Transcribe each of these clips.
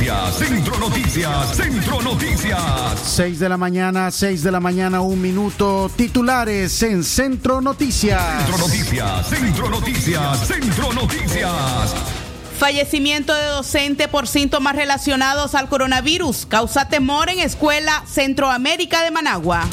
Noticias, Centro Noticias, Centro Noticias. 6 de la mañana, 6 de la mañana, un minuto. Titulares en Centro Noticias. Centro Noticias, Centro Noticias, Centro Noticias. Fallecimiento de docente por síntomas relacionados al coronavirus. Causa temor en escuela Centroamérica de Managua.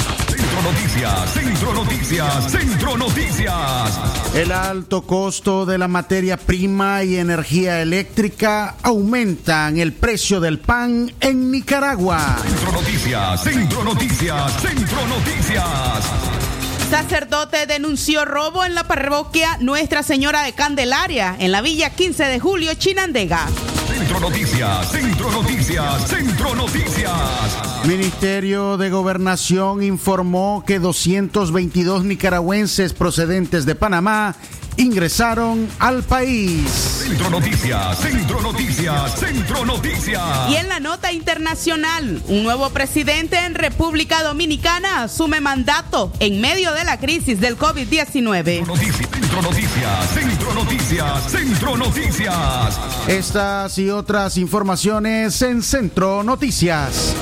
Centro Noticias, Centro Noticias, Centro Noticias. El alto costo de la materia prima y energía eléctrica aumentan el precio del pan en Nicaragua. Centro Noticias, Centro Noticias, Centro Noticias. Sacerdote denunció robo en la parroquia Nuestra Señora de Candelaria, en la villa 15 de julio, Chinandega. Centro Noticias, Centro Noticias, Centro Noticias. Ministerio de Gobernación informó que 222 nicaragüenses procedentes de Panamá ingresaron al país. Centro Noticias, Centro Noticias, Centro Noticias. Y en la nota internacional, un nuevo presidente en República Dominicana asume mandato en medio de la crisis del COVID-19. Centro Noticias, Centro Noticias, Centro Noticias. Estas y otras informaciones en Centro Noticias.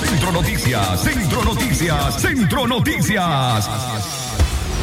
Centro Noticias, Centro Noticias, Centro Noticias.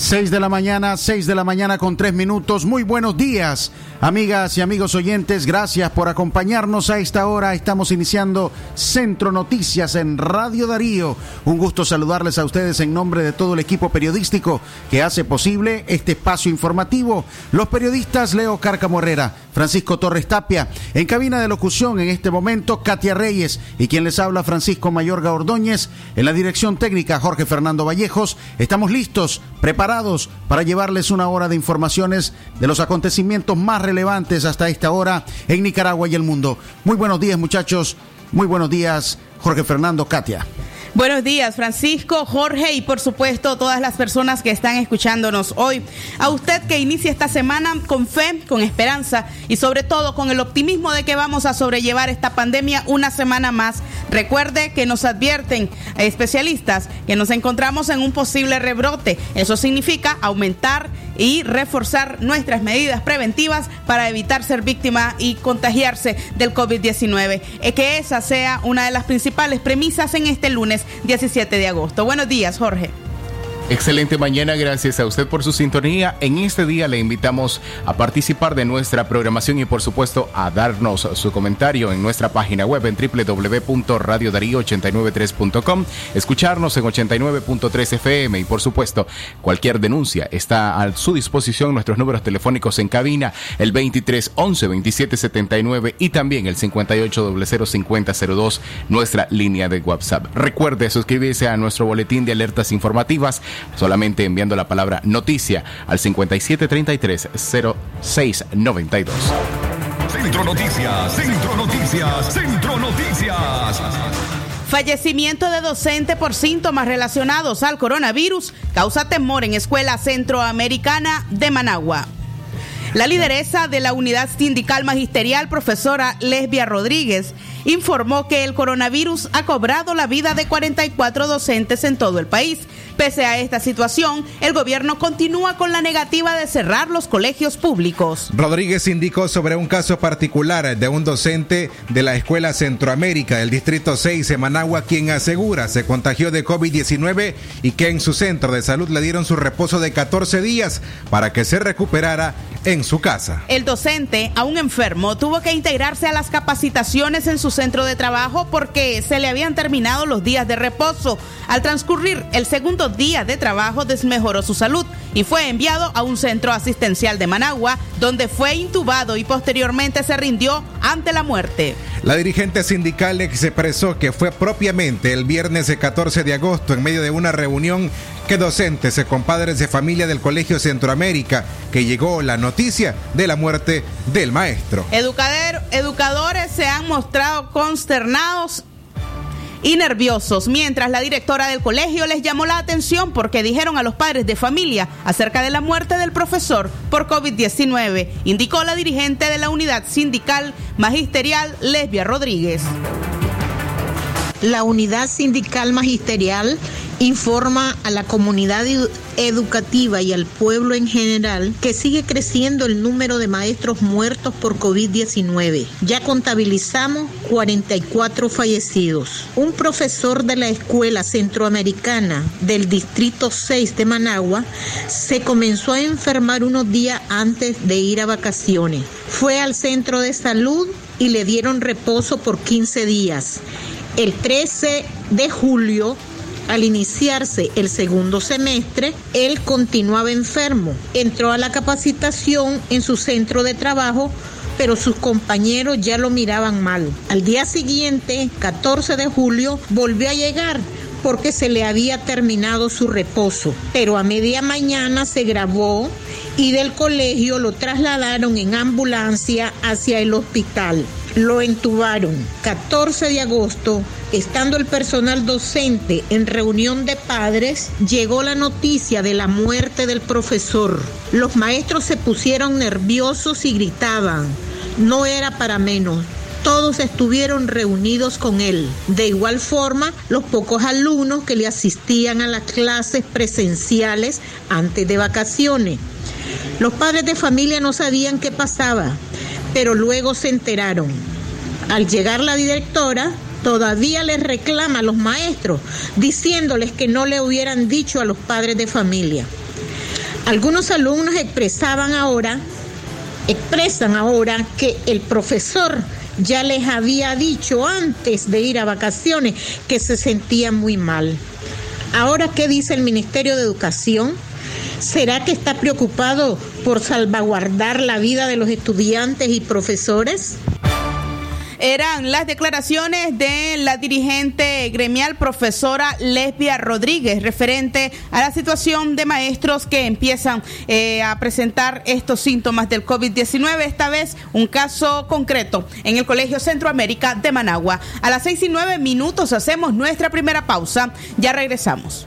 6 de la mañana, 6 de la mañana con 3 minutos. Muy buenos días, amigas y amigos oyentes. Gracias por acompañarnos a esta hora. Estamos iniciando Centro Noticias en Radio Darío. Un gusto saludarles a ustedes en nombre de todo el equipo periodístico que hace posible este espacio informativo. Los periodistas Leo Cárcamo Herrera, Francisco Torres Tapia. En cabina de locución en este momento, Katia Reyes y quien les habla, Francisco Mayorga Ordóñez. En la dirección técnica, Jorge Fernando Vallejos. Estamos listos, preparados para llevarles una hora de informaciones de los acontecimientos más relevantes hasta esta hora en Nicaragua y el mundo. Muy buenos días muchachos, muy buenos días Jorge Fernando, Katia. Buenos días, Francisco, Jorge y por supuesto todas las personas que están escuchándonos hoy. A usted que inicia esta semana con fe, con esperanza y sobre todo con el optimismo de que vamos a sobrellevar esta pandemia una semana más. Recuerde que nos advierten especialistas que nos encontramos en un posible rebrote. Eso significa aumentar y reforzar nuestras medidas preventivas para evitar ser víctima y contagiarse del COVID-19. Que esa sea una de las principales premisas en este lunes 17 de agosto. Buenos días, Jorge. Excelente mañana, gracias a usted por su sintonía. En este día le invitamos a participar de nuestra programación y por supuesto a darnos su comentario en nuestra página web en www.radiodarío893.com, escucharnos en 89.3 FM y por supuesto cualquier denuncia está a su disposición nuestros números telefónicos en cabina el 23 11 27 79 y también el 58 00 nuestra línea de WhatsApp. Recuerde suscribirse a nuestro boletín de alertas informativas solamente enviando la palabra noticia al 5733-0692. Centro Noticias, Centro Noticias, Centro Noticias. Fallecimiento de docente por síntomas relacionados al coronavirus causa temor en Escuela Centroamericana de Managua. La lideresa de la unidad sindical magisterial, profesora Lesbia Rodríguez, informó que el coronavirus ha cobrado la vida de 44 docentes en todo el país. Pese a esta situación, el gobierno continúa con la negativa de cerrar los colegios públicos. Rodríguez indicó sobre un caso particular de un docente de la Escuela Centroamérica del Distrito 6 de Managua, quien asegura se contagió de COVID-19 y que en su centro de salud le dieron su reposo de 14 días para que se recuperara en su casa. El docente, aún enfermo, tuvo que integrarse a las capacitaciones en su centro de trabajo porque se le habían terminado los días de reposo. Al transcurrir el segundo día de trabajo desmejoró su salud y fue enviado a un centro asistencial de Managua, donde fue intubado y posteriormente se rindió ante la muerte. La dirigente sindical expresó que fue propiamente el viernes 14 de agosto en medio de una reunión que docentes y compadres de familia del Colegio Centroamérica que llegó la noticia de la muerte del maestro. educadores se han mostrado consternados y nerviosos, mientras la directora del colegio les llamó la atención porque dijeron a los padres de familia acerca de la muerte del profesor por COVID-19, indicó la dirigente de la unidad sindical magisterial Lesbia Rodríguez. La unidad sindical magisterial informa a la comunidad educativa y al pueblo en general que sigue creciendo el número de maestros muertos por COVID-19. Ya contabilizamos 44 fallecidos. Un profesor de la Escuela Centroamericana del Distrito 6 de Managua se comenzó a enfermar unos días antes de ir a vacaciones. Fue al centro de salud y le dieron reposo por 15 días. El 13 de julio al iniciarse el segundo semestre, él continuaba enfermo. Entró a la capacitación en su centro de trabajo pero sus compañeros ya lo miraban mal. Al día siguiente, 14 de julio, volvió a llegar porque se le había terminado su reposo, pero a media mañana se grabó y del colegio lo trasladaron en ambulancia hacia el hospital. Lo entubaron 14 de agosto, estando el personal docente en reunión de padres, llegó la noticia de la muerte del profesor. Los maestros se pusieron nerviosos y gritaban. No era para menos todos estuvieron reunidos con él. De igual forma, los pocos alumnos que le asistían a las clases presenciales antes de vacaciones. Los padres de familia no sabían qué pasaba, pero luego se enteraron. Al llegar la directora, todavía les reclama a los maestros, diciéndoles que no le hubieran dicho a los padres de familia. Algunos alumnos expresaban ahora, expresan ahora que el profesor ya les había dicho antes de ir a vacaciones que se sentían muy mal. Ahora, ¿qué dice el Ministerio de Educación? ¿Será que está preocupado por salvaguardar la vida de los estudiantes y profesores? eran las declaraciones de la dirigente gremial profesora Lesbia Rodríguez referente a la situación de maestros que empiezan eh, a presentar estos síntomas del COVID-19, esta vez un caso concreto en el Colegio Centroamérica de Managua. A las seis y nueve minutos hacemos nuestra primera pausa, ya regresamos.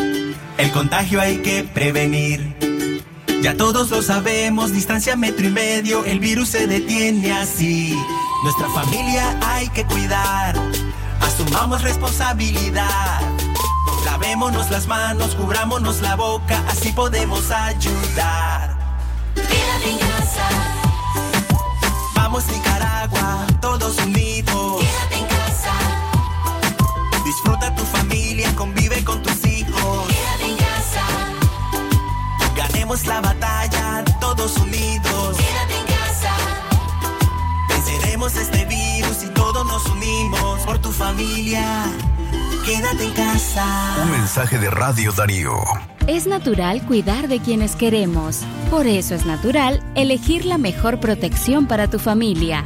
el contagio hay que prevenir. Ya todos lo sabemos, distancia metro y medio, el virus se detiene así. Nuestra familia hay que cuidar, asumamos responsabilidad. Lavémonos las manos, cubrámonos la boca, así podemos ayudar. Quédate en casa. Vamos Nicaragua, todos unidos. Quédate en casa. Disfruta tu familia, la batalla, todos unidos. Quédate en casa. Venceremos este virus y todos nos unimos por tu familia. Quédate en casa. Un mensaje de Radio Darío. Es natural cuidar de quienes queremos. Por eso es natural elegir la mejor protección para tu familia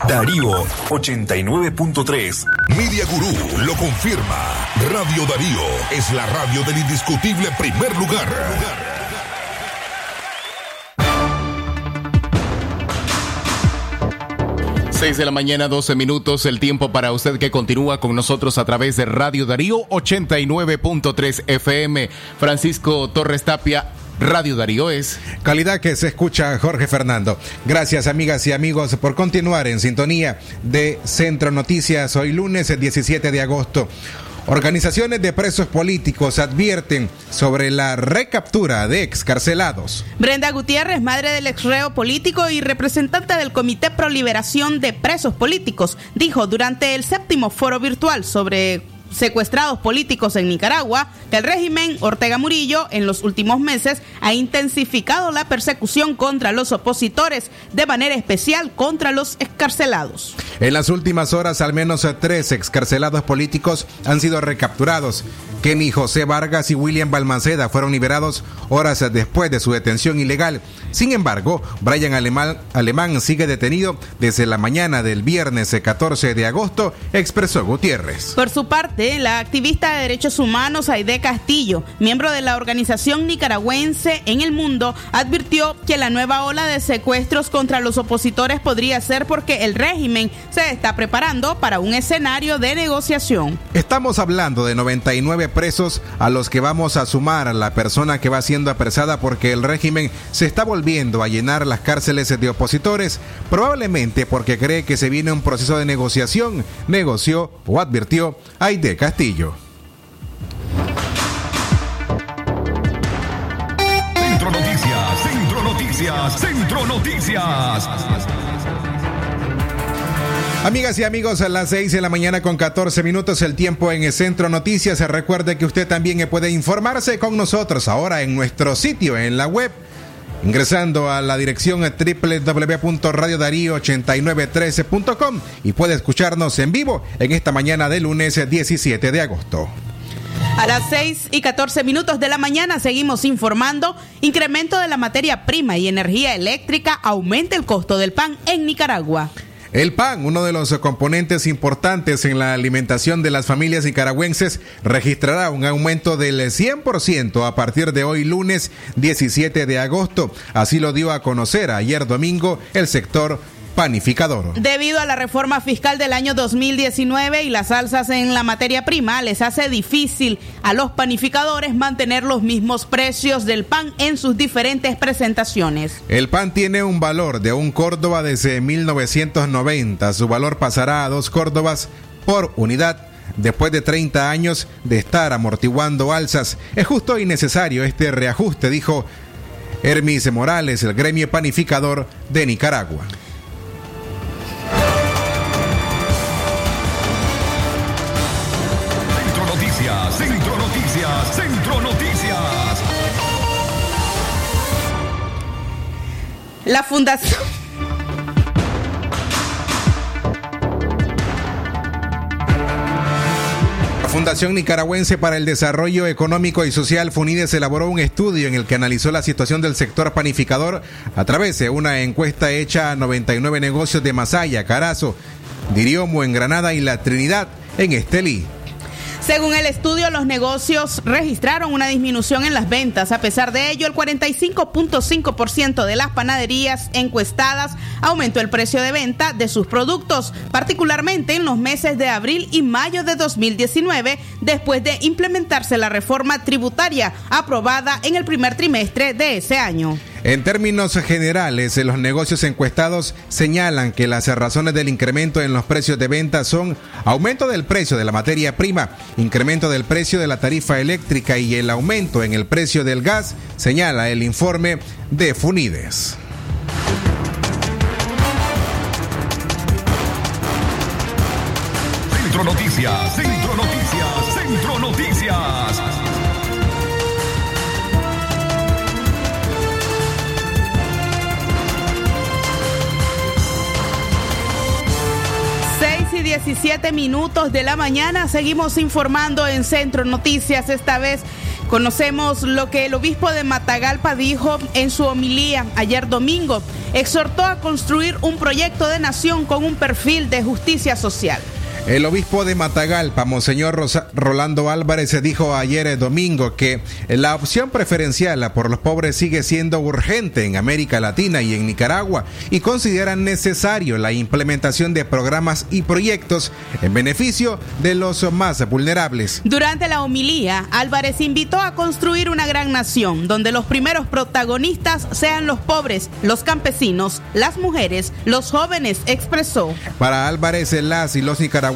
Darío 89.3. Media Gurú lo confirma. Radio Darío es la radio del indiscutible primer lugar. 6 de la mañana, 12 minutos, el tiempo para usted que continúa con nosotros a través de Radio Darío 89.3 FM. Francisco Torres Tapia, Radio Darío es. Calidad que se escucha Jorge Fernando. Gracias amigas y amigos por continuar en sintonía de Centro Noticias hoy lunes 17 de agosto. Organizaciones de presos políticos advierten sobre la recaptura de excarcelados. Brenda Gutiérrez, madre del exreo político y representante del Comité Pro Liberación de Presos Políticos, dijo durante el séptimo foro virtual sobre secuestrados políticos en Nicaragua que el régimen Ortega Murillo en los últimos meses ha intensificado la persecución contra los opositores, de manera especial contra los excarcelados. En las últimas horas, al menos tres excarcelados políticos han sido recapturados. Kenny José Vargas y William Balmaceda fueron liberados horas después de su detención ilegal. Sin embargo, Brian Alemán, Alemán sigue detenido desde la mañana del viernes 14 de agosto, expresó Gutiérrez. Por su parte, la activista de derechos humanos Aide Castillo, miembro de la organización nicaragüense en el mundo, advirtió que la nueva ola de secuestros contra los opositores podría ser porque el régimen se está preparando para un escenario de negociación. Estamos hablando de 99 presos a los que vamos a sumar a la persona que va siendo apresada porque el régimen se está volviendo a llenar las cárceles de opositores, probablemente porque cree que se viene un proceso de negociación, negoció o advirtió Aide Castillo. Centro Noticias, Centro Noticias, Centro Noticias. Amigas y amigos, a las 6 de la mañana con 14 minutos el tiempo en el Centro Noticias. Recuerde que usted también puede informarse con nosotros ahora en nuestro sitio, en la web, ingresando a la dirección www.radiodarío8913.com y puede escucharnos en vivo en esta mañana de lunes 17 de agosto. A las 6 y 14 minutos de la mañana seguimos informando. Incremento de la materia prima y energía eléctrica aumenta el costo del pan en Nicaragua. El pan, uno de los componentes importantes en la alimentación de las familias nicaragüenses, registrará un aumento del 100% a partir de hoy lunes 17 de agosto. Así lo dio a conocer ayer domingo el sector panificador. Debido a la reforma fiscal del año 2019 y las alzas en la materia prima, les hace difícil a los panificadores mantener los mismos precios del pan en sus diferentes presentaciones. El pan tiene un valor de un Córdoba desde 1990. Su valor pasará a dos Córdobas por unidad después de 30 años de estar amortiguando alzas. Es justo y necesario este reajuste, dijo Hermis Morales, el gremio panificador de Nicaragua. La Fundación. Fundación Nicaragüense para el Desarrollo Económico y Social FUNIDES elaboró un estudio en el que analizó la situación del sector panificador a través de una encuesta hecha a 99 negocios de Masaya, Carazo, Diriomo en Granada y La Trinidad en Estelí. Según el estudio, los negocios registraron una disminución en las ventas. A pesar de ello, el 45.5% de las panaderías encuestadas aumentó el precio de venta de sus productos, particularmente en los meses de abril y mayo de 2019, después de implementarse la reforma tributaria aprobada en el primer trimestre de ese año. En términos generales, los negocios encuestados señalan que las razones del incremento en los precios de venta son aumento del precio de la materia prima, incremento del precio de la tarifa eléctrica y el aumento en el precio del gas, señala el informe de Funides. Centro Noticias, Centro Noticias, Centro Noticias. Y 17 minutos de la mañana. Seguimos informando en Centro Noticias. Esta vez conocemos lo que el obispo de Matagalpa dijo en su homilía ayer domingo. Exhortó a construir un proyecto de nación con un perfil de justicia social. El obispo de Matagalpa, Monseñor Rolando Álvarez, dijo ayer domingo que la opción preferencial por los pobres sigue siendo urgente en América Latina y en Nicaragua y consideran necesario la implementación de programas y proyectos en beneficio de los más vulnerables. Durante la homilía, Álvarez invitó a construir una gran nación donde los primeros protagonistas sean los pobres, los campesinos, las mujeres, los jóvenes, expresó. Para Álvarez, las y los nicaragüenses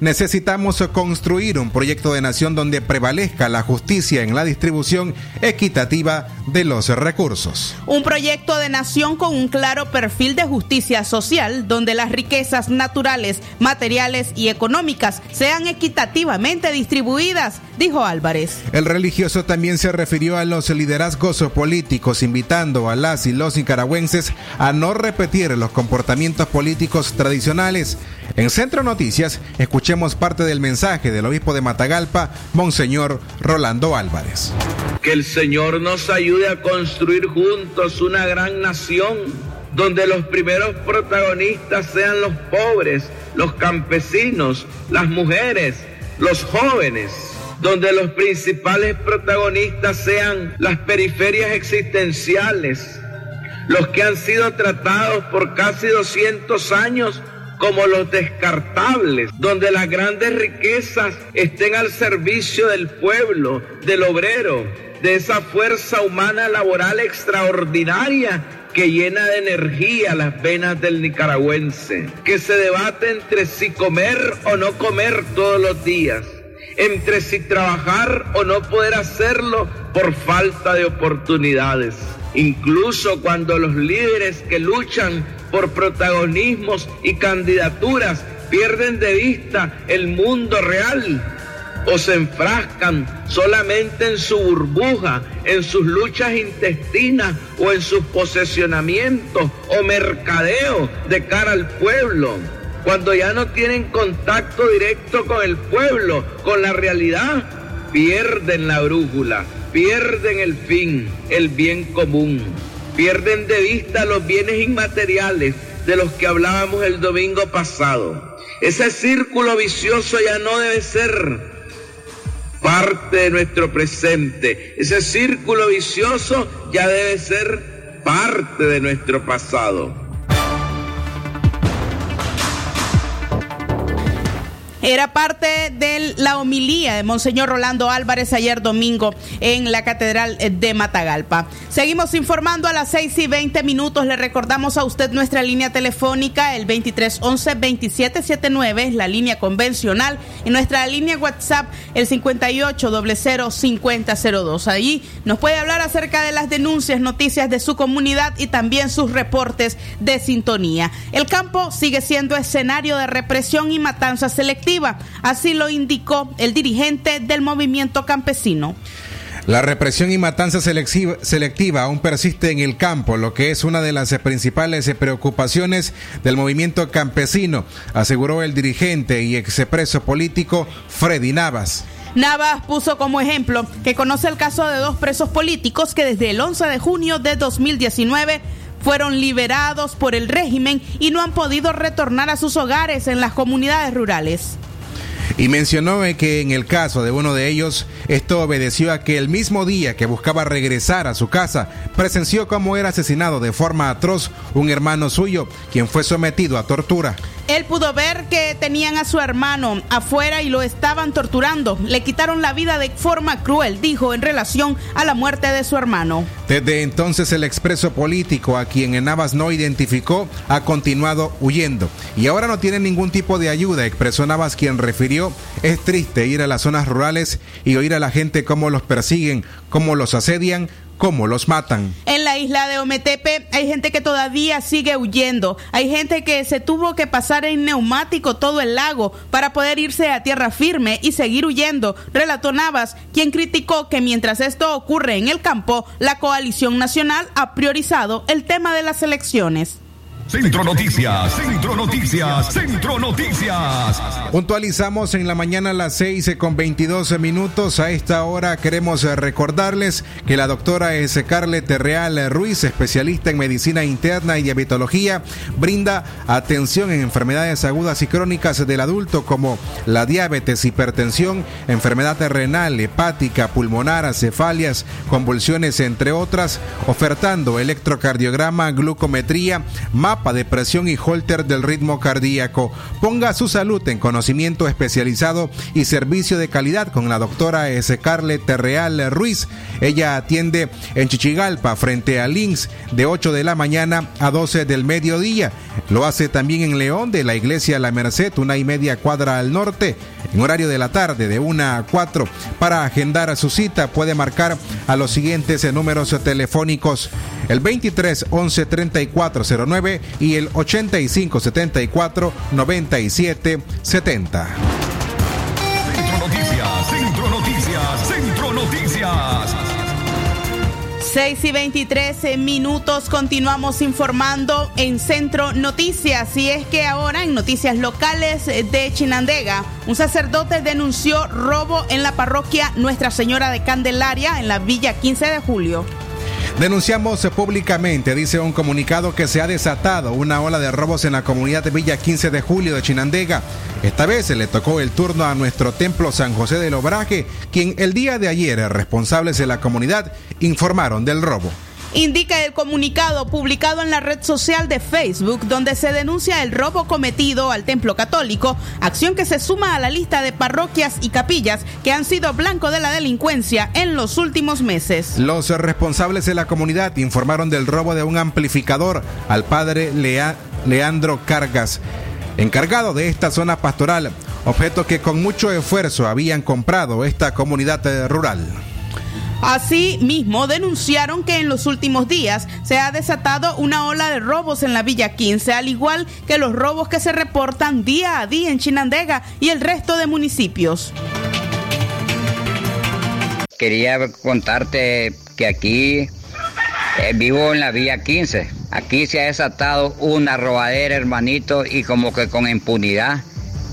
necesitamos construir un proyecto de nación donde prevalezca la justicia en la distribución equitativa de los recursos. Un proyecto de nación con un claro perfil de justicia social, donde las riquezas naturales, materiales y económicas sean equitativamente distribuidas, dijo Álvarez. El religioso también se refirió a los liderazgos políticos, invitando a las y los nicaragüenses a no repetir los comportamientos políticos tradicionales. En Centro Noticias, escuchemos parte del mensaje del obispo de Matagalpa, Monseñor Rolando Álvarez. Que el Señor nos ayude a construir juntos una gran nación donde los primeros protagonistas sean los pobres, los campesinos, las mujeres, los jóvenes, donde los principales protagonistas sean las periferias existenciales, los que han sido tratados por casi 200 años como los descartables, donde las grandes riquezas estén al servicio del pueblo, del obrero, de esa fuerza humana laboral extraordinaria que llena de energía las venas del nicaragüense, que se debate entre si comer o no comer todos los días, entre si trabajar o no poder hacerlo por falta de oportunidades. Incluso cuando los líderes que luchan por protagonismos y candidaturas pierden de vista el mundo real o se enfrascan solamente en su burbuja, en sus luchas intestinas o en sus posesionamientos o mercadeo de cara al pueblo. Cuando ya no tienen contacto directo con el pueblo, con la realidad, pierden la brújula, pierden el fin, el bien común. Pierden de vista los bienes inmateriales de los que hablábamos el domingo pasado. Ese círculo vicioso ya no debe ser parte de nuestro presente. Ese círculo vicioso ya debe ser parte de nuestro pasado. Era parte de la homilía de Monseñor Rolando Álvarez ayer domingo en la Catedral de Matagalpa. Seguimos informando a las 6 y 20 minutos. Le recordamos a usted nuestra línea telefónica, el 2311-2779, la línea convencional, y nuestra línea WhatsApp, el 58005002. Ahí nos puede hablar acerca de las denuncias, noticias de su comunidad y también sus reportes de sintonía. El campo sigue siendo escenario de represión y matanza selectiva Así lo indicó el dirigente del movimiento campesino. La represión y matanza selectiva, aún persiste en el campo, lo que es una de las principales preocupaciones del movimiento campesino, aseguró el dirigente y expreso político Freddy Navas. Navas puso como ejemplo que conoce el caso de dos presos políticos que desde el 11 de junio de 2019 fueron liberados por el régimen y no han podido retornar a sus hogares en las comunidades rurales. Y mencionó que en el caso de uno de ellos, esto obedeció a que el mismo día que buscaba regresar a su casa, presenció cómo era asesinado de forma atroz un hermano suyo, quien fue sometido a tortura. Él pudo ver que tenían a su hermano afuera y lo estaban torturando. Le quitaron la vida de forma cruel, dijo en relación a la muerte de su hermano. Desde entonces el expreso político, a quien en Navas no identificó, ha continuado huyendo. Y ahora no tiene ningún tipo de ayuda, expresó Navas, quien refirió, es triste ir a las zonas rurales y oír a la gente cómo los persiguen, cómo los asedian, cómo los matan. Isla de Ometepe hay gente que todavía sigue huyendo. Hay gente que se tuvo que pasar en neumático todo el lago para poder irse a tierra firme y seguir huyendo. Relató Navas, quien criticó que mientras esto ocurre en el campo, la coalición nacional ha priorizado el tema de las elecciones. Centro Noticias, Centro Noticias, Centro Noticias. Puntualizamos en la mañana a las 6 con 22 minutos. A esta hora queremos recordarles que la doctora S. Carlet Real Ruiz, especialista en medicina interna y diabetología, brinda atención en enfermedades agudas y crónicas del adulto como la diabetes, hipertensión, enfermedad renal, hepática, pulmonar, cefalias, convulsiones, entre otras, ofertando electrocardiograma, glucometría, mapa de presión y holter del ritmo cardíaco. Ponga su salud en conocimiento especializado y servicio de calidad con la doctora S. Carle Terreal Ruiz. Ella atiende en Chichigalpa frente a Links de 8 de la mañana a 12 del mediodía. Lo hace también en León de la iglesia La Merced, una y media cuadra al norte, en horario de la tarde de 1 a 4. Para agendar su cita puede marcar a los siguientes números telefónicos el 23 11 34 09 y el 85 74 97 70. Centro Noticias, Centro Noticias, Centro Noticias. 6 y 23 minutos continuamos informando en Centro Noticias y es que ahora en noticias locales de Chinandega un sacerdote denunció robo en la parroquia Nuestra Señora de Candelaria en la Villa 15 de Julio. Denunciamos públicamente, dice un comunicado, que se ha desatado una ola de robos en la comunidad de Villa 15 de Julio de Chinandega. Esta vez se le tocó el turno a nuestro templo San José del Obraje, quien el día de ayer responsables de la comunidad informaron del robo indica el comunicado publicado en la red social de Facebook donde se denuncia el robo cometido al templo católico, acción que se suma a la lista de parroquias y capillas que han sido blanco de la delincuencia en los últimos meses. Los responsables de la comunidad informaron del robo de un amplificador al padre Leandro Cargas, encargado de esta zona pastoral, objeto que con mucho esfuerzo habían comprado esta comunidad rural. Asimismo, denunciaron que en los últimos días se ha desatado una ola de robos en la Villa 15, al igual que los robos que se reportan día a día en Chinandega y el resto de municipios. Quería contarte que aquí eh, vivo en la Villa 15. Aquí se ha desatado una robadera, hermanito, y como que con impunidad.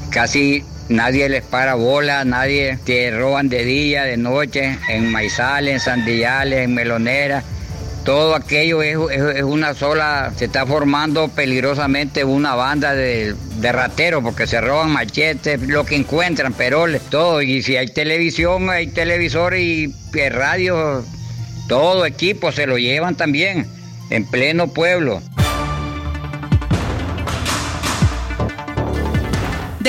Casi nadie les para bola, nadie te roban de día, de noche, en maizales, en sandillales, en meloneras. Todo aquello es, una sola, se está formando peligrosamente una banda de, de rateros porque se roban machetes, lo que encuentran, peroles, todo. Y si hay televisión, hay televisor y, y radio, todo equipo se lo llevan también en pleno pueblo.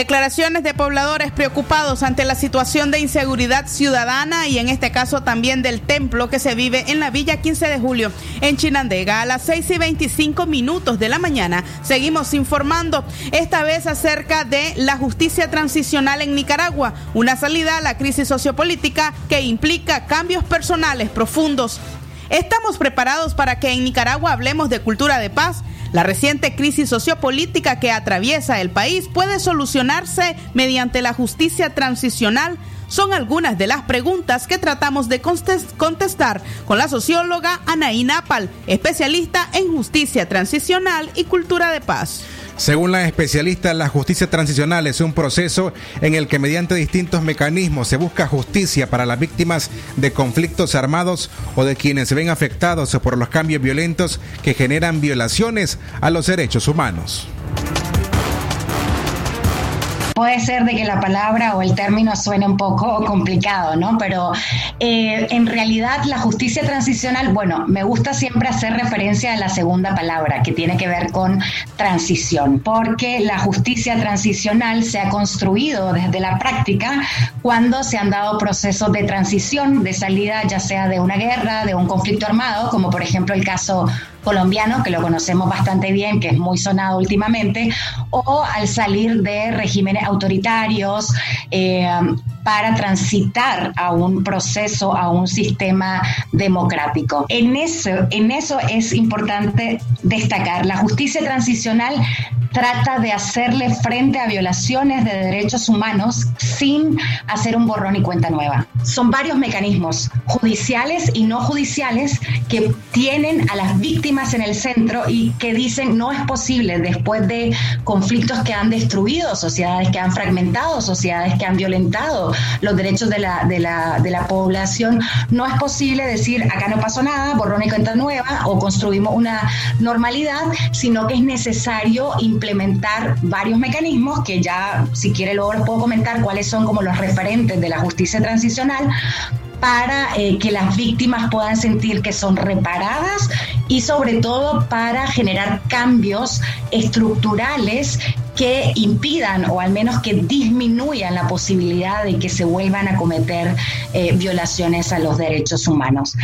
Declaraciones de pobladores preocupados ante la situación de inseguridad ciudadana y en este caso también del templo que se vive en la Villa 15 de Julio en Chinandega. A las 6 y 25 minutos de la mañana seguimos informando, esta vez acerca de la justicia transicional en Nicaragua, una salida a la crisis sociopolítica que implica cambios personales profundos. ¿Estamos preparados para que en Nicaragua hablemos de cultura de paz? La reciente crisis sociopolítica que atraviesa el país puede solucionarse mediante la justicia transicional son algunas de las preguntas que tratamos de contestar con la socióloga Anaí Napal, especialista en justicia transicional y cultura de paz. Según la especialista, la justicia transicional es un proceso en el que mediante distintos mecanismos se busca justicia para las víctimas de conflictos armados o de quienes se ven afectados por los cambios violentos que generan violaciones a los derechos humanos puede ser de que la palabra o el término suene un poco complicado, ¿no? Pero eh, en realidad la justicia transicional, bueno, me gusta siempre hacer referencia a la segunda palabra, que tiene que ver con transición, porque la justicia transicional se ha construido desde la práctica cuando se han dado procesos de transición, de salida ya sea de una guerra, de un conflicto armado, como por ejemplo el caso colombiano, que lo conocemos bastante bien, que es muy sonado últimamente, o al salir de regímenes autoritarios eh, para transitar a un proceso, a un sistema democrático. En eso, en eso es importante destacar, la justicia transicional trata de hacerle frente a violaciones de derechos humanos sin hacer un borrón y cuenta nueva. Son varios mecanismos judiciales y no judiciales que tienen a las víctimas en el centro y que dicen no es posible después de conflictos que han destruido sociedades, que han fragmentado sociedades, que han violentado los derechos de la, de la, de la población, no es posible decir acá no pasó nada, borrón y cuenta nueva o construimos una normalidad, sino que es necesario implementar varios mecanismos que ya, si quiere, luego les puedo comentar cuáles son como los referentes de la justicia transicional para eh, que las víctimas puedan sentir que son reparadas y sobre todo para generar cambios estructurales que impidan o al menos que disminuyan la posibilidad de que se vuelvan a cometer eh, violaciones a los derechos humanos.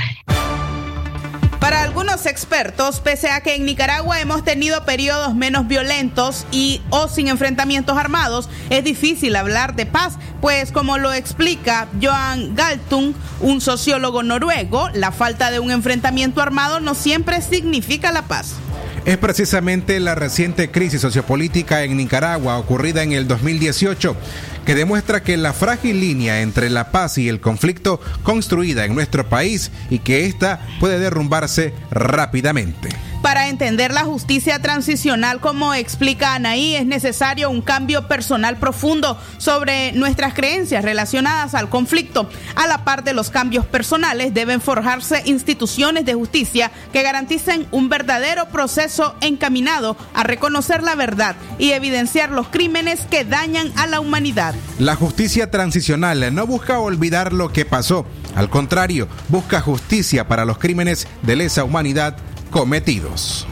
Para algunos expertos, pese a que en Nicaragua hemos tenido periodos menos violentos y o sin enfrentamientos armados, es difícil hablar de paz, pues como lo explica Johan Galtung, un sociólogo noruego, la falta de un enfrentamiento armado no siempre significa la paz. Es precisamente la reciente crisis sociopolítica en Nicaragua ocurrida en el 2018 que demuestra que la frágil línea entre la paz y el conflicto construida en nuestro país y que ésta puede derrumbarse rápidamente. Para entender la justicia transicional, como explica Anaí, es necesario un cambio personal profundo sobre nuestras creencias relacionadas al conflicto. A la par de los cambios personales, deben forjarse instituciones de justicia que garanticen un verdadero proceso encaminado a reconocer la verdad y evidenciar los crímenes que dañan a la humanidad. La justicia transicional no busca olvidar lo que pasó, al contrario, busca justicia para los crímenes de lesa humanidad cometidos.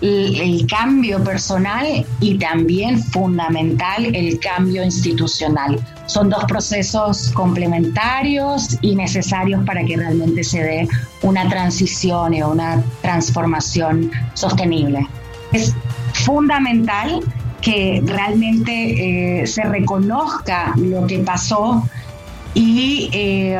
el, cambio personal y también fundamental el cambio institucional. Son dos procesos complementarios y necesarios para que realmente se dé una transición y una transformación sostenible. Es fundamental que realmente eh, se reconozca lo que pasó y eh,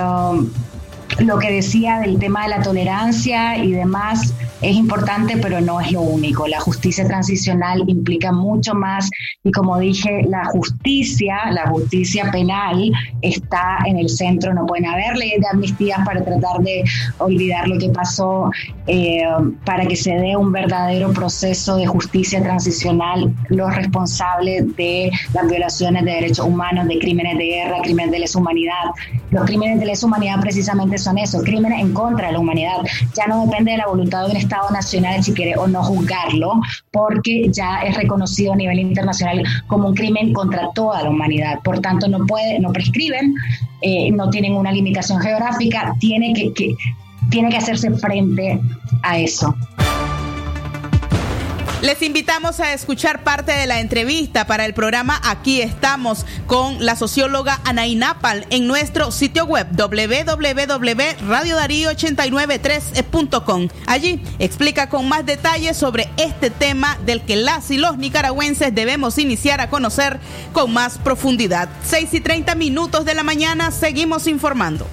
lo que decía del tema de la tolerancia y demás es importante, pero no es lo único. La justicia transicional implica mucho más y como dije, la justicia, la justicia penal está en el centro. No pueden haber leyes de amnistías para tratar de olvidar lo que pasó, eh, para que se dé un verdadero proceso de justicia transicional. Los responsables de las violaciones de derechos humanos, de crímenes de guerra, crímenes de lesa humanidad. Los crímenes de lesa humanidad precisamente son eso, crímenes en contra de la humanidad. Ya no depende de la voluntad de un Estado nacional si quiere o no juzgarlo, porque ya es reconocido a nivel internacional como un crimen contra toda la humanidad. Por tanto, no puede, no prescriben, eh, no tienen una limitación geográfica, tiene que, tiene que hacerse frente a eso. Les invitamos a escuchar parte de la entrevista para el programa Aquí estamos con la socióloga Anaí Napal en nuestro sitio web www.radiodarío893.com. Allí explica con más detalles sobre este tema del que las y los nicaragüenses debemos iniciar a conocer con más profundidad. 6 y 30 minutos de la mañana seguimos informando.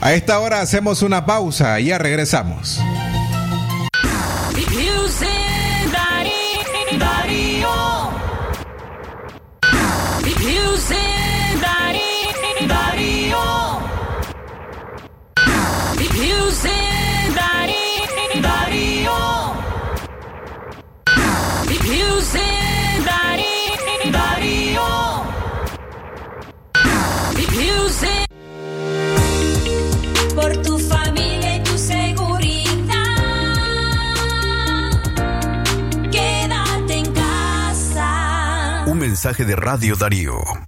A esta hora hacemos una pausa y ya regresamos. De Radio Darío.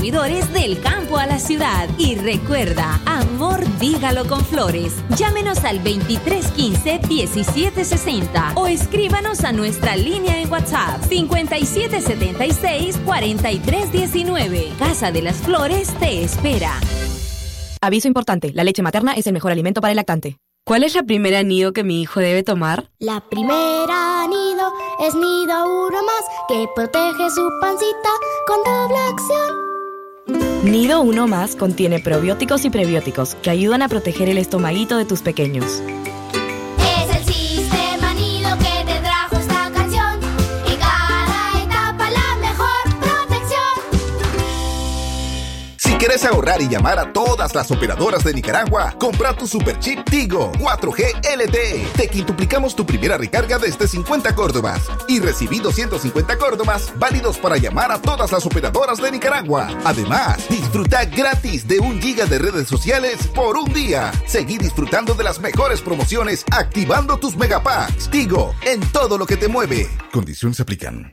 del campo a la ciudad. Y recuerda, amor dígalo con flores. Llámenos al 2315-1760 o escríbanos a nuestra línea en WhatsApp 5776-4319. Casa de las Flores te espera. Aviso importante, la leche materna es el mejor alimento para el lactante. ¿Cuál es la primera nido que mi hijo debe tomar? La primera nido es nido uno más que protege su pancita con doble acción. Nido Uno Más contiene probióticos y prebióticos que ayudan a proteger el estomaguito de tus pequeños. Quieres ahorrar y llamar a todas las operadoras de Nicaragua, compra tu Superchip Tigo 4G LTE. Te quintuplicamos tu primera recarga desde 50 córdobas y recibí 250 córdobas válidos para llamar a todas las operadoras de Nicaragua. Además, disfruta gratis de un giga de redes sociales por un día. Seguí disfrutando de las mejores promociones activando tus megapacks. Tigo, en todo lo que te mueve. Condiciones aplican.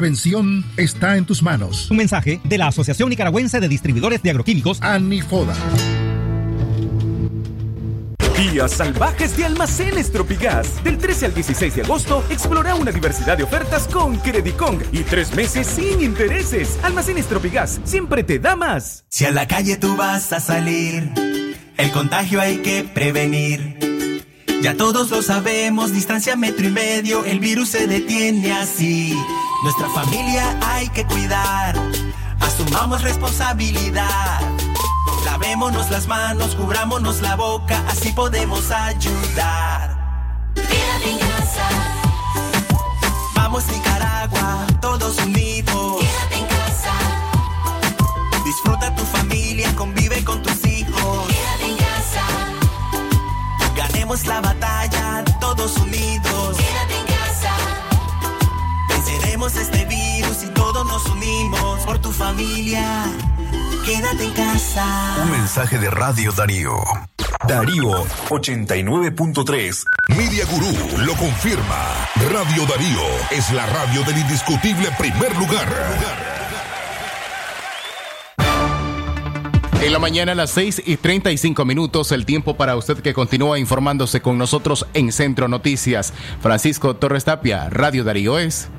prevención está en tus manos. Un mensaje de la Asociación Nicaragüense de Distribuidores de Agroquímicos, ANIFODA. Días salvajes de almacenes Tropigas. Del 13 al 16 de agosto, explora una diversidad de ofertas con Credicong y tres meses sin intereses. Almacenes Tropigas siempre te da más. Si a la calle tú vas a salir, el contagio hay que prevenir. Ya todos lo sabemos, distancia metro y medio, el virus se detiene así. Nuestra familia hay que cuidar, asumamos responsabilidad. Lavémonos las manos, cubrámonos la boca, así podemos ayudar. En casa. Vamos Nicaragua, todos unidos. Quédate en casa. Disfruta tu familia, convive con tus hijos. Quédate en casa. Ganemos la batalla, todos unidos. Familia. Quédate en casa. Un mensaje de Radio Darío. Darío 89.3. Media Gurú lo confirma. Radio Darío es la radio del indiscutible primer lugar. En la mañana a las 6 y 35 minutos, el tiempo para usted que continúa informándose con nosotros en Centro Noticias. Francisco Torres Tapia, Radio Darío es.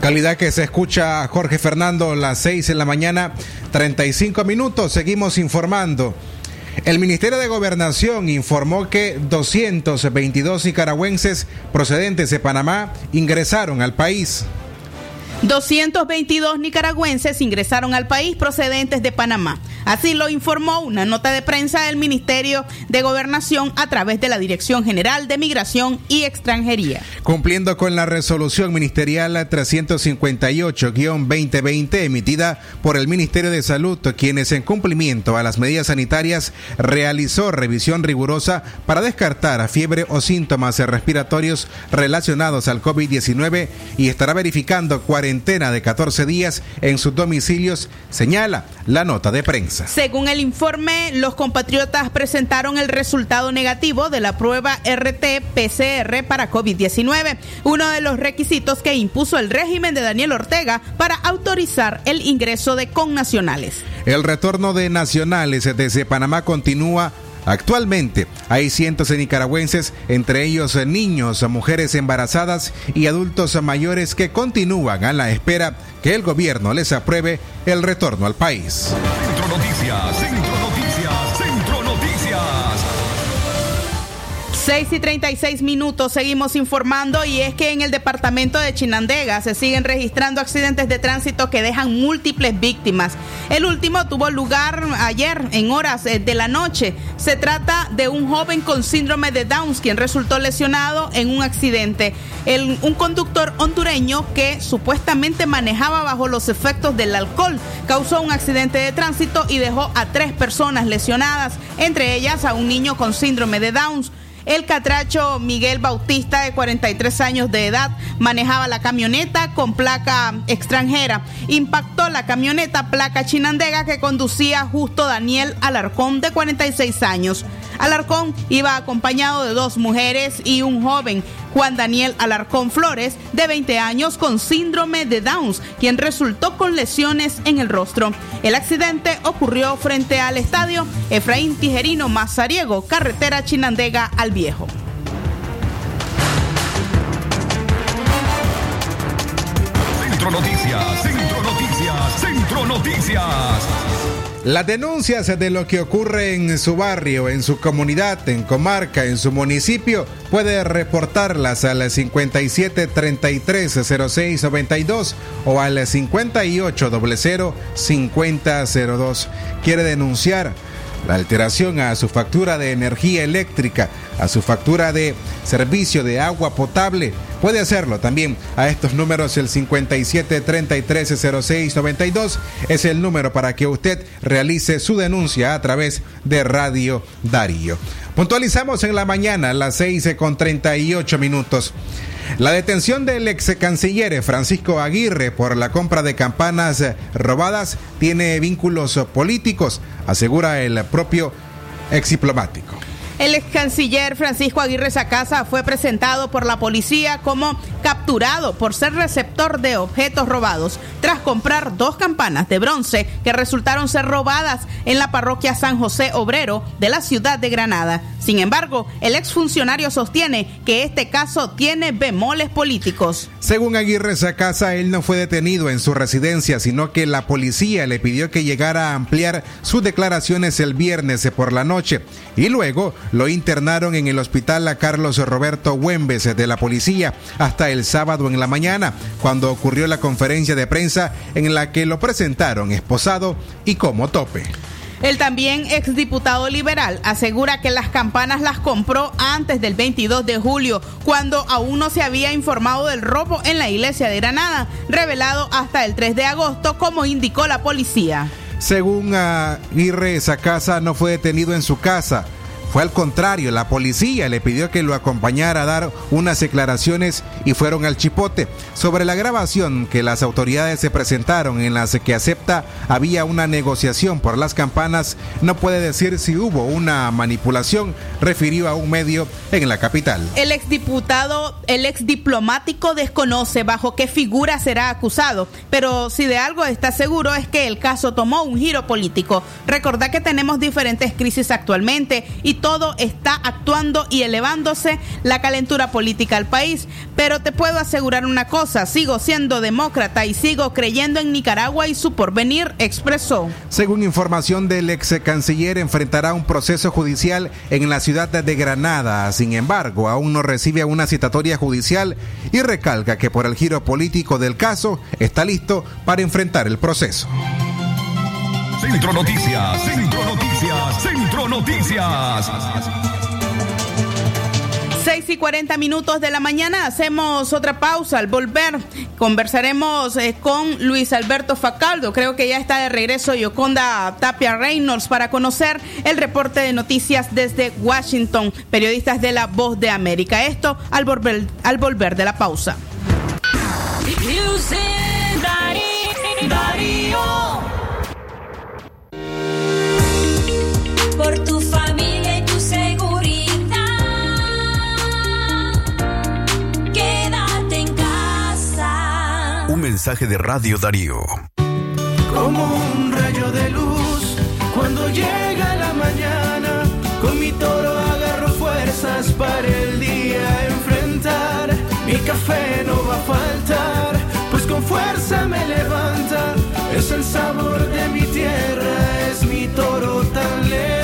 Calidad que se escucha Jorge Fernando, las 6 en la mañana, 35 minutos. Seguimos informando. El Ministerio de Gobernación informó que 222 nicaragüenses procedentes de Panamá ingresaron al país. 222 nicaragüenses ingresaron al país procedentes de Panamá. Así lo informó una nota de prensa del Ministerio de Gobernación a través de la Dirección General de Migración y Extranjería. Cumpliendo con la resolución ministerial 358-2020 emitida por el Ministerio de Salud, quienes en cumplimiento a las medidas sanitarias realizó revisión rigurosa para descartar fiebre o síntomas respiratorios relacionados al COVID-19 y estará verificando cuarentena de 14 días en sus domicilios, señala la nota de prensa. Según el informe, los compatriotas presentaron el resultado negativo de la prueba RT-PCR para COVID-19, uno de los requisitos que impuso el régimen de Daniel Ortega para autorizar el ingreso de connacionales. El retorno de nacionales desde Panamá continúa Actualmente hay cientos de nicaragüenses, entre ellos niños, mujeres embarazadas y adultos mayores que continúan a la espera que el gobierno les apruebe el retorno al país. 6 y 36 minutos, seguimos informando y es que en el departamento de Chinandega se siguen registrando accidentes de tránsito que dejan múltiples víctimas. El último tuvo lugar ayer en horas eh, de la noche. Se trata de un joven con síndrome de Downs quien resultó lesionado en un accidente. Un conductor hondureño que supuestamente manejaba bajo los efectos del alcohol causó un accidente de tránsito y dejó a tres personas lesionadas, entre ellas a un niño con síndrome de Downs. El catracho Miguel Bautista, de 43 años de edad, manejaba la camioneta con placa extranjera. Impactó la camioneta placa chinandega que conducía justo Daniel Alarcón, de 46 años. Alarcón iba acompañado de dos mujeres y un joven, Juan Daniel Alarcón Flores, de 20 años, con síndrome de Downs, quien resultó con lesiones en el rostro. El accidente ocurrió frente al estadio Efraín Tijerino Mazariego, carretera Chinandega al Viejo. Centro Noticias, Centro Noticias, Centro Noticias. Las denuncias de lo que ocurre en su barrio, en su comunidad, en comarca, en su municipio, puede reportarlas al 57 33 06 92 o al 58 00 50 02. Quiere denunciar la alteración a su factura de energía eléctrica, a su factura de servicio de agua potable. Puede hacerlo también a estos números, el 57 33 06 92 es el número para que usted realice su denuncia a través de Radio Darío. Puntualizamos en la mañana a las 6 con 38 minutos. La detención del ex canciller Francisco Aguirre por la compra de campanas robadas tiene vínculos políticos, asegura el propio ex diplomático. El ex canciller Francisco Aguirre Sacasa fue presentado por la policía como capturado por ser receptor de objetos robados tras comprar dos campanas de bronce que resultaron ser robadas en la parroquia San José Obrero de la ciudad de Granada. Sin embargo, el exfuncionario sostiene que este caso tiene bemoles políticos. Según Aguirre Sacasa, él no fue detenido en su residencia, sino que la policía le pidió que llegara a ampliar sus declaraciones el viernes por la noche y luego lo internaron en el hospital a Carlos Roberto Güembes de la policía hasta el sábado en la mañana, cuando ocurrió la conferencia de prensa en la que lo presentaron esposado y como tope. El también exdiputado liberal asegura que las campanas las compró antes del 22 de julio, cuando aún no se había informado del robo en la iglesia de Granada, revelado hasta el 3 de agosto, como indicó la policía. Según Aguirre Sacasa, no fue detenido en su casa. Fue al contrario, la policía le pidió que lo acompañara a dar unas declaraciones y fueron al chipote. Sobre la grabación que las autoridades se presentaron en las que acepta había una negociación por las campanas, no puede decir si hubo una manipulación, refirió a un medio en la capital. El exdiputado, el exdiplomático desconoce bajo qué figura será acusado, pero si de algo está seguro es que el caso tomó un giro político. Recordá que tenemos diferentes crisis actualmente y todo está actuando y elevándose la calentura política al país. Pero te puedo asegurar una cosa, sigo siendo demócrata y sigo creyendo en Nicaragua y su porvenir, expresó. Según información del ex canciller, enfrentará un proceso judicial en la ciudad de Granada. Sin embargo, aún no recibe una citatoria judicial y recalca que por el giro político del caso está listo para enfrentar el proceso. Centro Noticias, Centro Noticias, Centro Noticias. 6 y 40 minutos de la mañana hacemos otra pausa. Al volver conversaremos eh, con Luis Alberto Facaldo. Creo que ya está de regreso Yoconda Tapia Reynolds para conocer el reporte de noticias desde Washington. Periodistas de la Voz de América. Esto al volver, al volver de la pausa. Por mensaje de Radio Darío. Como un rayo de luz cuando llega la mañana, con mi toro agarro fuerzas para el día enfrentar. Mi café no va a faltar, pues con fuerza me levanta. Es el sabor de mi tierra, es mi toro tan leal.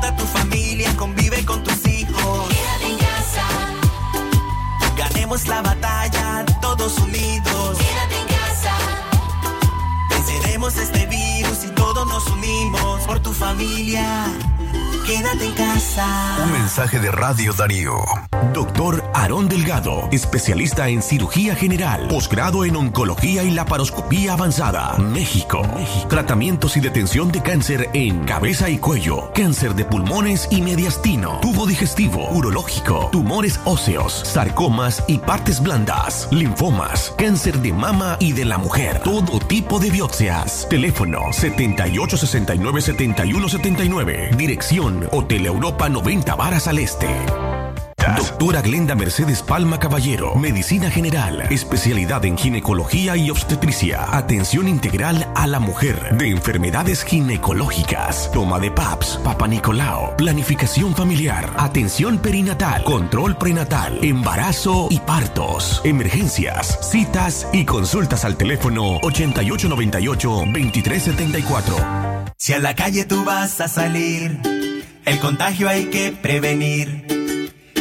Disfruta tu familia, convive con tus hijos. quédate en casa, Ganemos la batalla, todos unidos. quédate. Este virus y todos nos unimos por tu familia. Quédate en casa. Un mensaje de Radio Darío. Doctor Aarón Delgado, especialista en cirugía general, posgrado en oncología y laparoscopía avanzada. México. Tratamientos y detención de cáncer en cabeza y cuello, cáncer de pulmones y mediastino, tubo digestivo, urológico, tumores óseos, sarcomas y partes blandas, linfomas, cáncer de mama y de la mujer, todo tipo de biopsias. Teléfono 7869-7179. Dirección Hotel Europa 90 Varas al Este. Doctora Glenda Mercedes Palma Caballero, Medicina General, especialidad en ginecología y obstetricia, atención integral a la mujer, de enfermedades ginecológicas, toma de PAPS, Papa Nicolao, planificación familiar, atención perinatal, control prenatal, embarazo y partos, emergencias, citas y consultas al teléfono 8898-2374. Si a la calle tú vas a salir, el contagio hay que prevenir.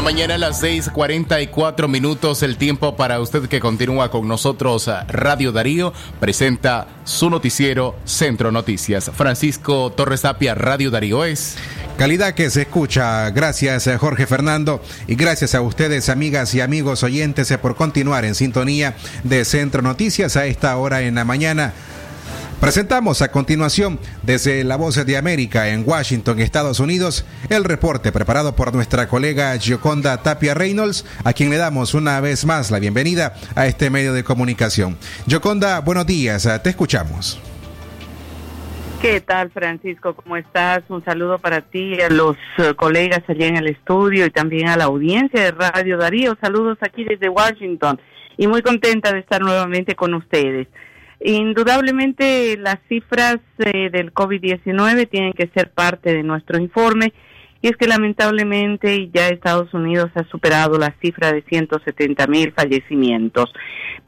La mañana a las 6:44 minutos, el tiempo para usted que continúa con nosotros. Radio Darío presenta su noticiero Centro Noticias. Francisco Torres Tapia, Radio Darío es. Calidad que se escucha. Gracias eh, Jorge Fernando y gracias a ustedes amigas y amigos oyentes eh, por continuar en sintonía de Centro Noticias a esta hora en la mañana. Presentamos a continuación desde La Voz de América en Washington, Estados Unidos, el reporte preparado por nuestra colega Gioconda Tapia Reynolds, a quien le damos una vez más la bienvenida a este medio de comunicación. Gioconda, buenos días, te escuchamos. ¿Qué tal, Francisco? ¿Cómo estás? Un saludo para ti, a los uh, colegas allá en el estudio y también a la audiencia de Radio Darío. Saludos aquí desde Washington y muy contenta de estar nuevamente con ustedes. Indudablemente las cifras eh, del COVID-19 tienen que ser parte de nuestro informe y es que lamentablemente ya Estados Unidos ha superado la cifra de 170 mil fallecimientos.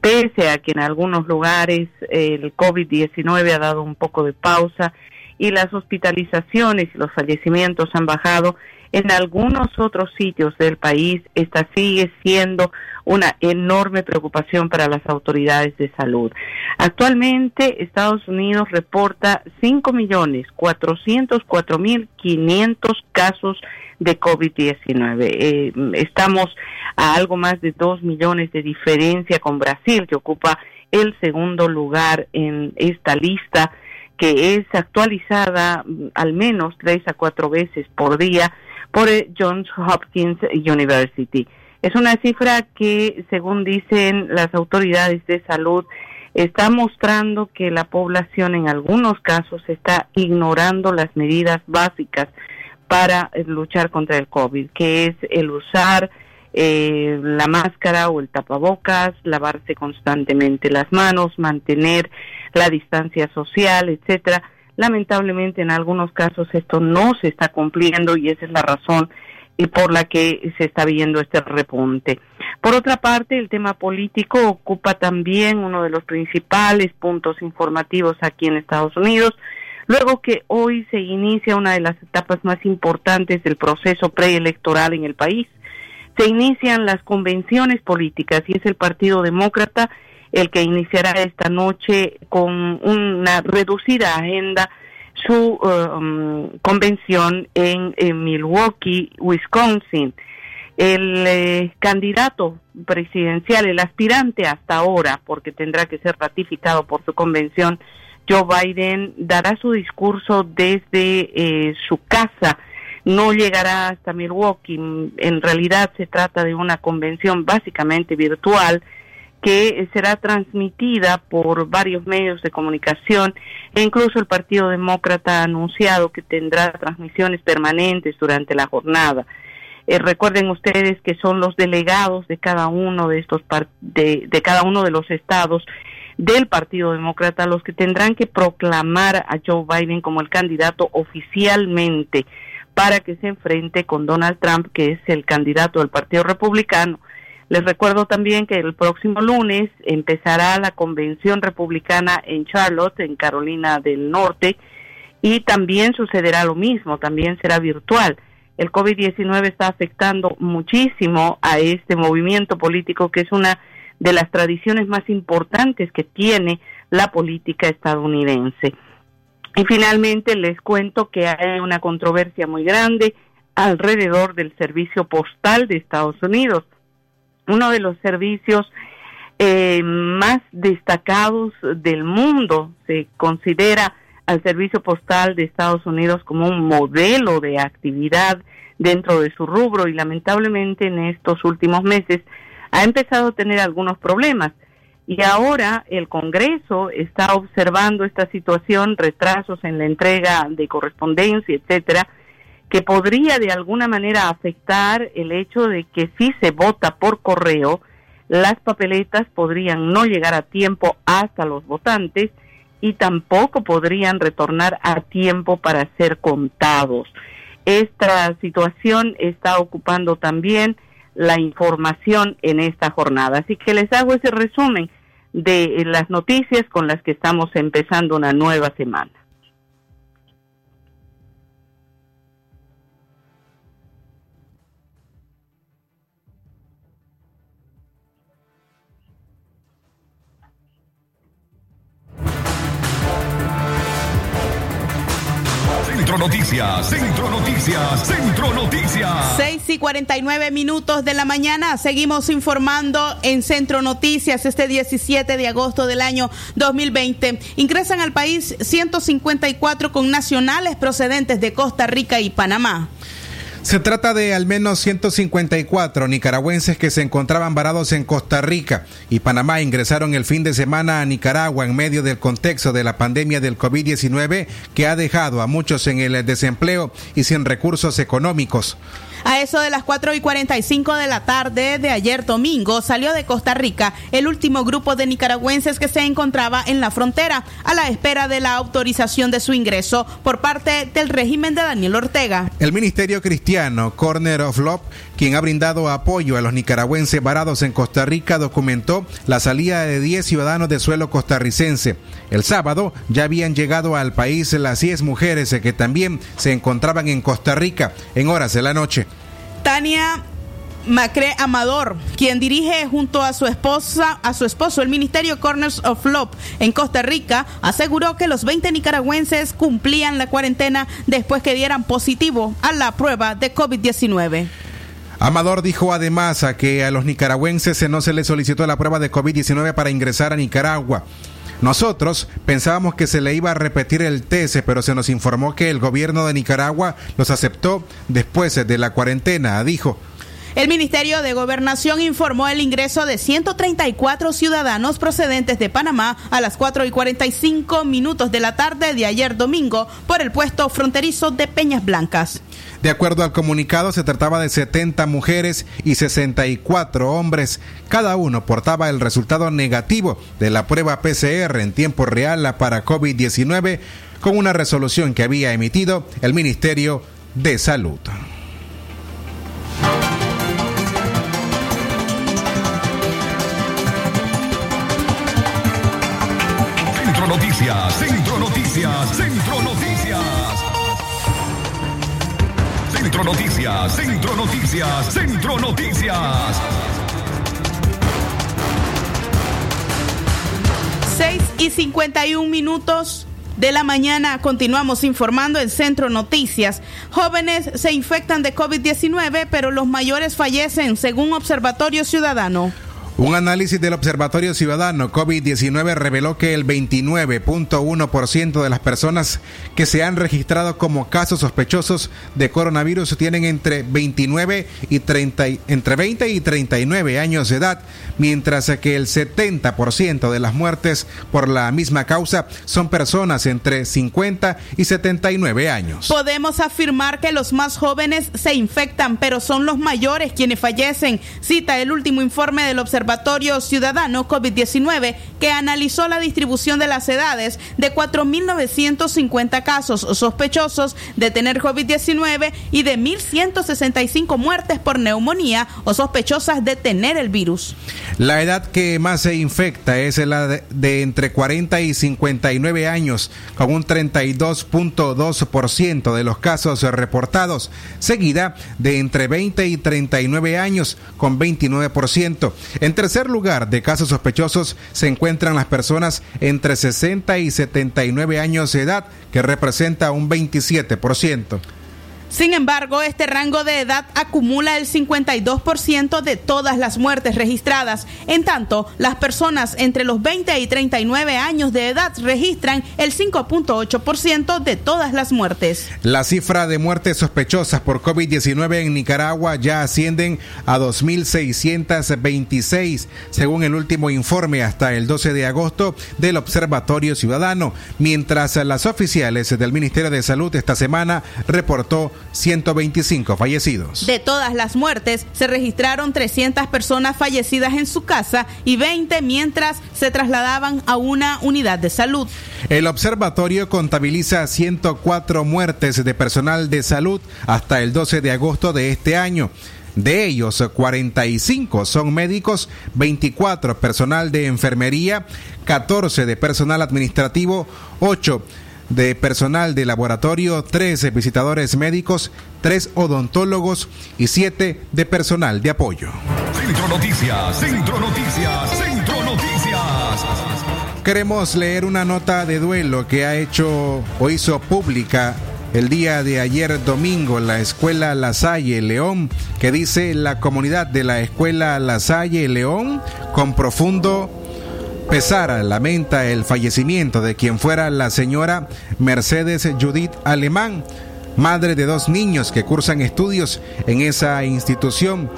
Pese a que en algunos lugares el COVID-19 ha dado un poco de pausa y las hospitalizaciones y los fallecimientos han bajado, en algunos otros sitios del país esta sigue siendo una enorme preocupación para las autoridades de salud. Actualmente Estados Unidos reporta 5.404.500 casos de COVID-19. Eh, estamos a algo más de 2 millones de diferencia con Brasil, que ocupa el segundo lugar en esta lista que es actualizada mm, al menos tres a cuatro veces por día por Johns Hopkins University. Es una cifra que, según dicen las autoridades de salud, está mostrando que la población en algunos casos está ignorando las medidas básicas para eh, luchar contra el COVID, que es el usar eh, la máscara o el tapabocas, lavarse constantemente las manos, mantener la distancia social, etcétera. Lamentablemente en algunos casos esto no se está cumpliendo y esa es la razón y por la que se está viendo este repunte. Por otra parte, el tema político ocupa también uno de los principales puntos informativos aquí en Estados Unidos, luego que hoy se inicia una de las etapas más importantes del proceso preelectoral en el país. Se inician las convenciones políticas y es el Partido Demócrata el que iniciará esta noche con una reducida agenda su um, convención en, Milwaukee, Wisconsin. El eh, candidato presidencial, el aspirante hasta ahora, porque tendrá que ser ratificado por su convención, Joe Biden dará su discurso desde eh, su casa. No llegará hasta Milwaukee. En realidad se trata de una convención básicamente virtual que será transmitida por varios medios de comunicación e incluso el Partido Demócrata ha anunciado que tendrá transmisiones permanentes durante la jornada. Eh, recuerden ustedes que son los delegados de cada uno de estos de, de cada uno de los estados del Partido Demócrata los que tendrán que proclamar a Joe Biden como el candidato oficialmente para que se enfrente con Donald Trump, que es el candidato del Partido Republicano les recuerdo también que el próximo lunes empezará la convención republicana en Charlotte, en Carolina del Norte, y también sucederá lo mismo, también será virtual. El COVID-19 está afectando muchísimo a este movimiento político que es una de las tradiciones más importantes que tiene la política estadounidense. Y finalmente les cuento que hay una controversia muy grande alrededor del servicio postal de Estados Unidos uno de los servicios eh, más destacados del mundo. Se considera al servicio postal de Estados Unidos como un modelo de actividad dentro de su rubro y lamentablemente en estos últimos meses ha empezado a tener algunos problemas. Y ahora el Congreso está observando esta situación, retrasos en la entrega de correspondencia, etcétera, que podría de alguna manera afectar el hecho de que si se vota por correo, las papeletas podrían no llegar a tiempo hasta los votantes y tampoco podrían retornar a tiempo para ser contados. Esta situación está ocupando también la información en esta jornada. Así que les hago ese resumen de las noticias con las que estamos empezando una nueva semana. Centro Noticias, Centro Noticias, Centro Noticias. 6 y 49 minutos de la mañana. Seguimos informando en Centro Noticias este 17 de agosto del año 2020. Ingresan al país 154 con nacionales procedentes de Costa Rica y Panamá. Se trata de al menos 154 nicaragüenses que se encontraban varados en Costa Rica y Panamá ingresaron el fin de semana a Nicaragua en medio del contexto de la pandemia del COVID-19 que ha dejado a muchos en el desempleo y sin recursos económicos. A eso de las 4 y 45 de la tarde de ayer domingo salió de Costa Rica el último grupo de nicaragüenses que se encontraba en la frontera a la espera de la autorización de su ingreso por parte del régimen de Daniel Ortega. El Ministerio Cristiano Corner of Love, quien ha brindado apoyo a los nicaragüenses varados en Costa Rica, documentó la salida de 10 ciudadanos de suelo costarricense. El sábado ya habían llegado al país las 10 mujeres que también se encontraban en Costa Rica en horas de la noche. Tania Macre Amador, quien dirige junto a su esposa, a su esposo el Ministerio Corners of Love en Costa Rica, aseguró que los 20 nicaragüenses cumplían la cuarentena después que dieran positivo a la prueba de COVID-19. Amador dijo además a que a los nicaragüenses no se les solicitó la prueba de COVID-19 para ingresar a Nicaragua. Nosotros pensábamos que se le iba a repetir el test, pero se nos informó que el gobierno de Nicaragua los aceptó después de la cuarentena, dijo. El Ministerio de Gobernación informó el ingreso de 134 ciudadanos procedentes de Panamá a las 4 y 45 minutos de la tarde de ayer domingo por el puesto fronterizo de Peñas Blancas. De acuerdo al comunicado, se trataba de 70 mujeres y 64 hombres. Cada uno portaba el resultado negativo de la prueba PCR en tiempo real para COVID-19 con una resolución que había emitido el Ministerio de Salud. Centro Noticias, Centro Noticias, Centro Noticias. Centro Noticias, Centro Noticias, Centro Noticias. 6 y 51 minutos de la mañana continuamos informando en Centro Noticias. Jóvenes se infectan de COVID-19, pero los mayores fallecen, según Observatorio Ciudadano. Un análisis del Observatorio Ciudadano COVID-19 reveló que el 29.1% de las personas que se han registrado como casos sospechosos de coronavirus tienen entre 29 y 30, entre 20 y 39 años de edad, mientras que el 70% de las muertes por la misma causa son personas entre 50 y 79 años. Podemos afirmar que los más jóvenes se infectan, pero son los mayores quienes fallecen, cita el último informe del Observatorio Ciudadano COVID-19 que analizó la distribución de las edades de 4.950 casos sospechosos de tener COVID-19 y de 1.165 muertes por neumonía o sospechosas de tener el virus. La edad que más se infecta es la de, entre 40 y 59 años, con un 32.2% de los casos reportados, seguida de entre 20 y 39 años, con 29%. En tercer lugar de casos sospechosos se encuentran las personas entre 60 y 79 años de edad, que representa un 27%. Sin embargo, este rango de edad acumula el 52% de todas las muertes registradas. En tanto, las personas entre los 20 y 39 años de edad registran el 5.8% de todas las muertes. La cifra de muertes sospechosas por COVID-19 en Nicaragua ya ascienden a 2.626, según el último informe hasta el 12 de agosto del Observatorio Ciudadano, mientras las oficiales del Ministerio de Salud esta semana reportó 125 fallecidos. De todas las muertes, se registraron 300 personas fallecidas en su casa y 20 mientras se trasladaban a una unidad de salud. El observatorio contabiliza 104 muertes de personal de salud hasta el 12 de agosto de este año. De ellos, 45 son médicos, 24 personal de enfermería, 14 de personal administrativo, 8 de personal de laboratorio, 13 visitadores médicos, 3 odontólogos y 7 de personal de apoyo. Centro Noticias, Centro Noticias, Centro Noticias. Queremos leer una nota de duelo que ha hecho o hizo pública el día de ayer domingo la escuela La Salle León, que dice la comunidad de la escuela La Salle León con profundo pesar lamenta el fallecimiento de quien fuera la señora Mercedes Judith Alemán, madre de dos niños que cursan estudios en esa institución.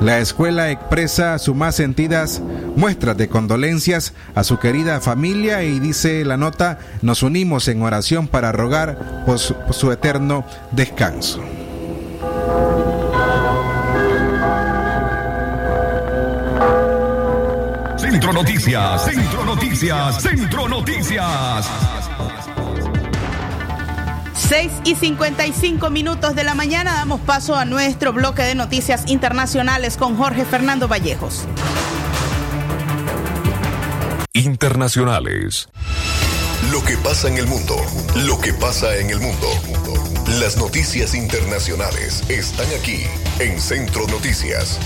La escuela expresa sus más sentidas muestras de condolencias a su querida familia y dice la nota, nos unimos en oración para rogar por su, por su eterno descanso. Centro Noticias, Centro Noticias, Centro Noticias. 6 y 55 minutos de la mañana damos paso a nuestro bloque de noticias internacionales con Jorge Fernando Vallejos. Internacionales. Lo que pasa en el mundo. Lo que pasa en el mundo. Las noticias internacionales están aquí en Centro Noticias.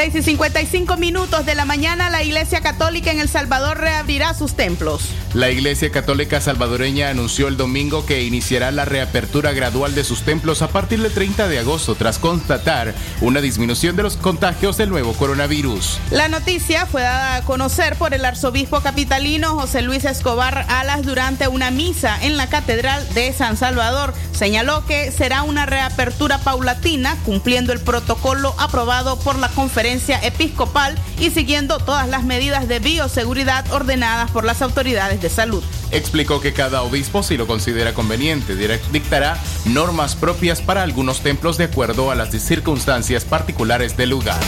Seis y 55 minutos de la mañana, la Iglesia Católica en El Salvador reabrirá sus templos. La Iglesia Católica Salvadoreña anunció el domingo que iniciará la reapertura gradual de sus templos a partir del 30 de agosto tras constatar una disminución de los contagios del nuevo coronavirus. La noticia fue dada a conocer por el arzobispo capitalino José Luis Escobar Alas durante una misa en la Catedral de San Salvador. Señaló que será una reapertura paulatina, cumpliendo el protocolo aprobado por la conferencia episcopal y siguiendo todas las medidas de bioseguridad ordenadas por las autoridades de salud. Explicó que cada obispo, si lo considera conveniente, dictará normas propias para algunos templos de acuerdo a las circunstancias particulares del lugar.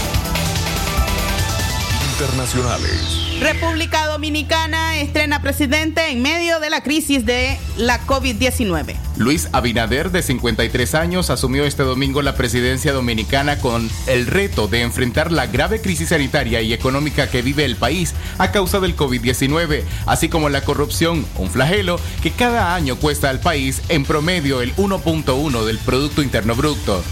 Internacionales. República Dominicana estrena presidente en medio de la crisis de la COVID-19. Luis Abinader, de 53 años, asumió este domingo la presidencia dominicana con el reto de enfrentar la grave crisis sanitaria y económica que vive el país a causa del COVID-19, así como la corrupción, un flagelo que cada año cuesta al país en promedio el 1.1 del Producto Interno Bruto.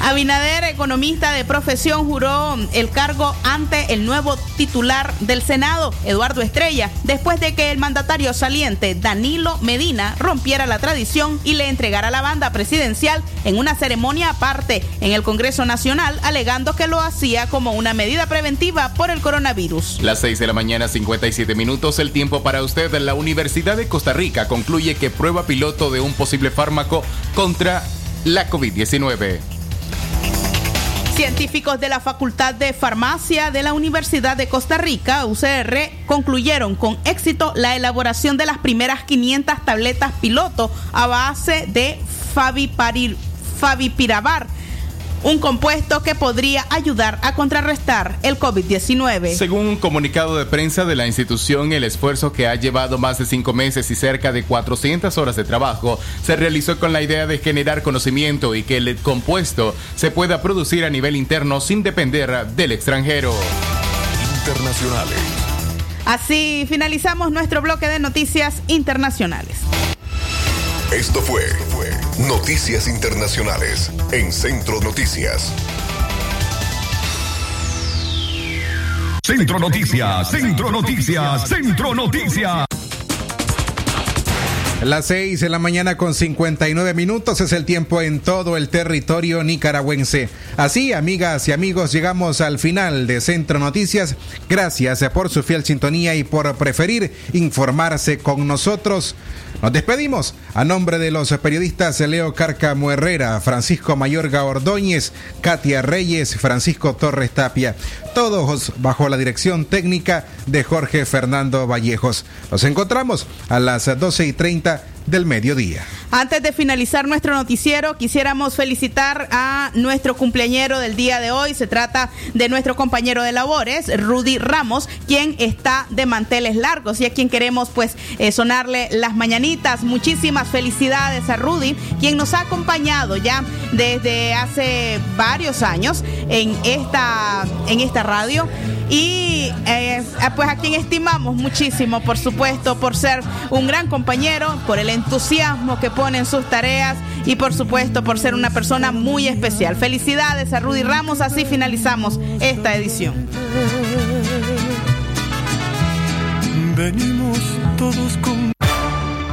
Abinader, economista de profesión, juró el cargo ante el nuevo titular del Senado, Eduardo Estrella, después de que el mandatario saliente, Danilo Medina, rompiera la tradición y le entregara la banda presidencial en una ceremonia aparte en el Congreso Nacional, alegando que lo hacía como una medida preventiva por el coronavirus. Las 6 de la mañana, 57 minutos, el tiempo para usted. La Universidad de Costa Rica concluye que prueba piloto de un posible fármaco contra la COVID-19. Científicos de la Facultad de Farmacia de la Universidad de Costa Rica, UCR, concluyeron con éxito la elaboración de las primeras 500 tabletas piloto a base de faviparir- favipiravar, un compuesto que podría ayudar a contrarrestar el COVID-19. Según un comunicado de prensa de la institución, el esfuerzo que ha llevado más de cinco meses y cerca de 400 horas de trabajo se realizó con la idea de generar conocimiento y que el compuesto se pueda producir a nivel interno sin depender del extranjero. Internacionales. Así finalizamos nuestro bloque de noticias internacionales. Esto fue, fue Noticias Internacionales en Centro Noticias. Centro Noticias, Centro Noticias, Centro Noticias. Las 6 de la mañana con 59 minutos es el tiempo en todo el territorio nicaragüense. Así, amigas y amigos, llegamos al final de Centro Noticias. Gracias por su fiel sintonía y por preferir informarse con nosotros. Nos despedimos a nombre de los periodistas Leo Cárcamo Herrera, Francisco Mayorga Ordóñez, Katia Reyes, Francisco Torres Tapia, todos bajo la dirección técnica de Jorge Fernando Vallejos. Nos encontramos a las 12 y 30 del mediodía. Antes de finalizar nuestro noticiero, quisiéramos felicitar a nuestro cumpleañero del día de hoy. Se trata de nuestro compañero de labores, Rudy Ramos, quien está de manteles largos y a quien queremos pues eh, sonarle las mañanitas. Muchísimas felicidades a Rudy, quien nos ha acompañado ya desde hace varios años en esta, en esta radio. Y eh, pues a quien estimamos muchísimo, por supuesto, por ser un gran compañero, por el entusiasmo que pone en sus tareas y por supuesto por ser una persona muy especial. Felicidades a Rudy Ramos, así finalizamos esta edición. Venimos todos con...